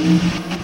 Música